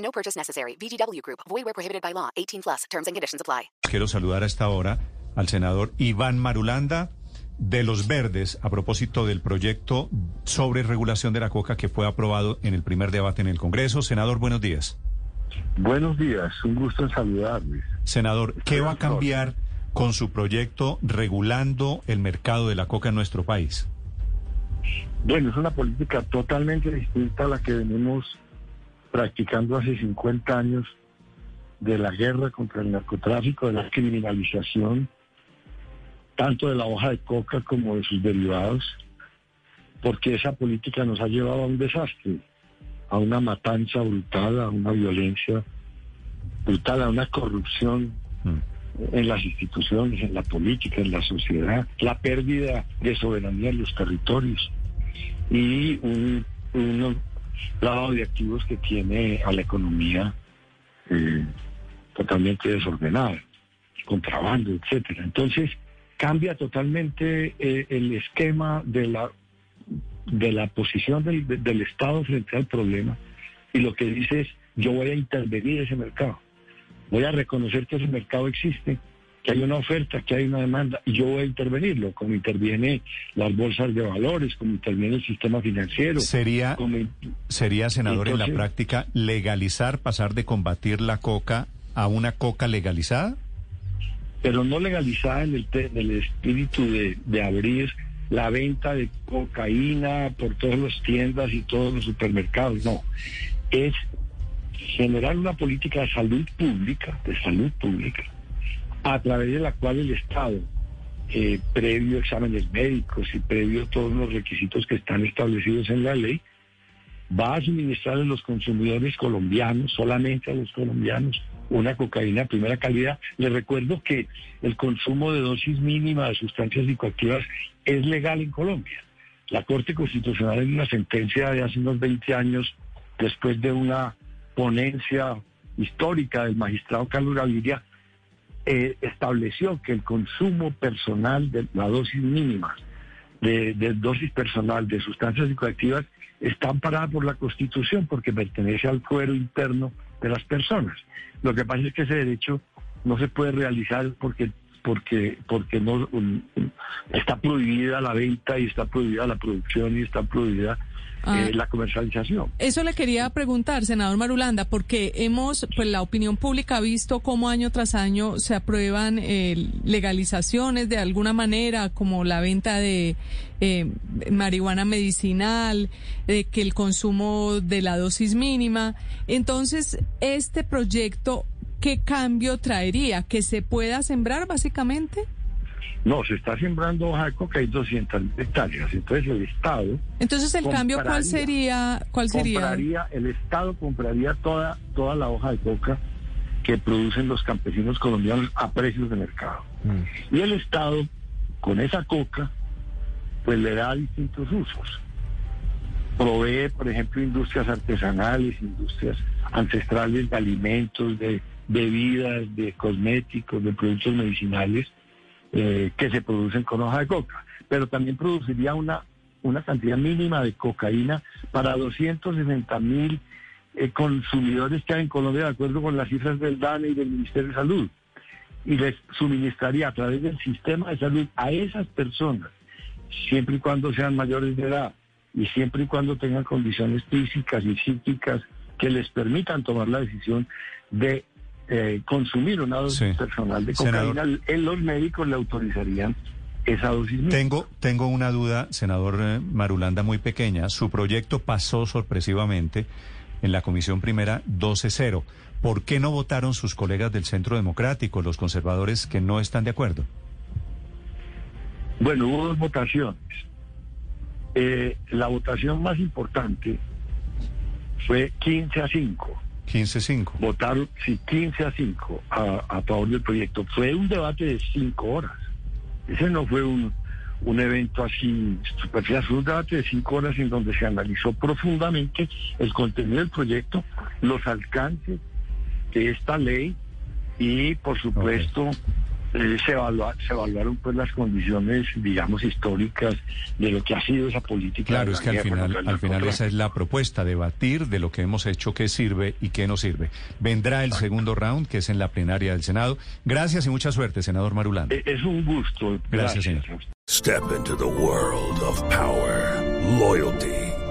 No purchase necessary. VGW Group. Void where prohibited by law. 18 plus. Terms and conditions apply. Quiero saludar a esta hora al senador Iván Marulanda de Los Verdes a propósito del proyecto sobre regulación de la coca que fue aprobado en el primer debate en el Congreso. Senador, buenos días. Buenos días, un gusto en saludarles. Senador, ¿qué va a cambiar con su proyecto regulando el mercado de la coca en nuestro país? Bueno, es una política totalmente distinta a la que venimos practicando hace 50 años de la guerra contra el narcotráfico, de la criminalización, tanto de la hoja de coca como de sus derivados, porque esa política nos ha llevado a un desastre, a una matanza brutal, a una violencia brutal, a una corrupción en las instituciones, en la política, en la sociedad, la pérdida de soberanía en los territorios y un, un lado de activos que tiene a la economía eh, totalmente desordenada, contrabando, etcétera. Entonces cambia totalmente eh, el esquema de la de la posición del, del Estado frente al problema y lo que dice es yo voy a intervenir ese mercado, voy a reconocer que ese mercado existe, que hay una oferta, que hay una demanda, y yo voy a intervenirlo, como interviene las bolsas de valores, como interviene el sistema financiero. ¿Sería, como- sería senador, en la práctica legalizar, pasar de combatir la coca a una coca legalizada? pero no legalizada en el, te- en el espíritu de, de abrir la venta de cocaína por todas las tiendas y todos los supermercados, no. Es generar una política de salud pública, de salud pública, a través de la cual el Estado, eh, previo exámenes médicos y previo todos los requisitos que están establecidos en la ley, va a suministrar a los consumidores colombianos, solamente a los colombianos, una cocaína de primera calidad. Les recuerdo que el consumo de dosis mínima de sustancias psicoactivas es legal en Colombia. La Corte Constitucional en una sentencia de hace unos 20 años, después de una ponencia histórica del magistrado Carlos Gaviria, eh, estableció que el consumo personal de la dosis mínima de, dosis personal de sustancias psicoactivas está amparada por la Constitución porque pertenece al fuero interno de las personas. Lo que pasa es que ese derecho no se puede realizar porque porque porque no está prohibida la venta y está prohibida la producción y está prohibida Ah. eh, la comercialización. Eso le quería preguntar, senador Marulanda, porque hemos, pues la opinión pública ha visto cómo año tras año se aprueban eh, legalizaciones de alguna manera, como la venta de eh, marihuana medicinal, de que el consumo de la dosis mínima. Entonces, este proyecto, ¿qué cambio traería? ¿Que se pueda sembrar básicamente? No, se está sembrando hoja de coca, hay 200 hectáreas. Entonces el Estado Entonces, el cambio, ¿cuál Compraría. sería? ¿Cuál sería? compraría, el Estado compraría toda, toda la hoja de coca que producen los campesinos colombianos a precios de mercado. Y el Estado, con esa coca, pues le da distintos usos. Provee, por ejemplo, industrias artesanales, industrias ancestrales de alimentos, de bebidas, de cosméticos, de productos medicinales eh, que se producen con hoja de coca. Pero también produciría una, una cantidad mínima de cocaína para 260 mil eh, consumidores que hay en Colombia, de acuerdo con las cifras del DANE y del Ministerio de Salud. Y les suministraría a través del sistema de salud a esas personas, siempre y cuando sean mayores de edad y siempre y cuando tengan condiciones físicas y psíquicas que les permitan tomar la decisión de eh, consumir una dosis Sí. personal de Senador. cocaína, en los médicos le autorizarían esa dosis. Tengo, tengo una duda, senador eh, Marulanda, muy pequeña. Su proyecto pasó sorpresivamente en la Comisión Primera 12-0. ¿Por qué no votaron sus colegas del Centro Democrático, los conservadores que no están de acuerdo? Bueno, hubo dos votaciones. Eh, la votación más importante fue 15 a 5. 15-5. Votaron, sí, 15 a 5 a, a favor del proyecto. Fue un debate de 5 horas. Ese no fue un, un evento así superficial, fue un debate de 5 horas en donde se analizó profundamente el contenido del proyecto, los alcances de esta ley y, por supuesto, eh, se, evalua- se evaluaron pues las condiciones, digamos, históricas de lo que ha sido esa política. Claro, es que al final, el al final esa es la propuesta, debatir de lo que hemos hecho, qué sirve y qué no sirve. Vendrá el segundo round, que es en la plenaria del Senado. Gracias y mucha suerte, senador Marulanda. Eh, Es un gusto. Gracias, señor. Step into the world of power, loyalty,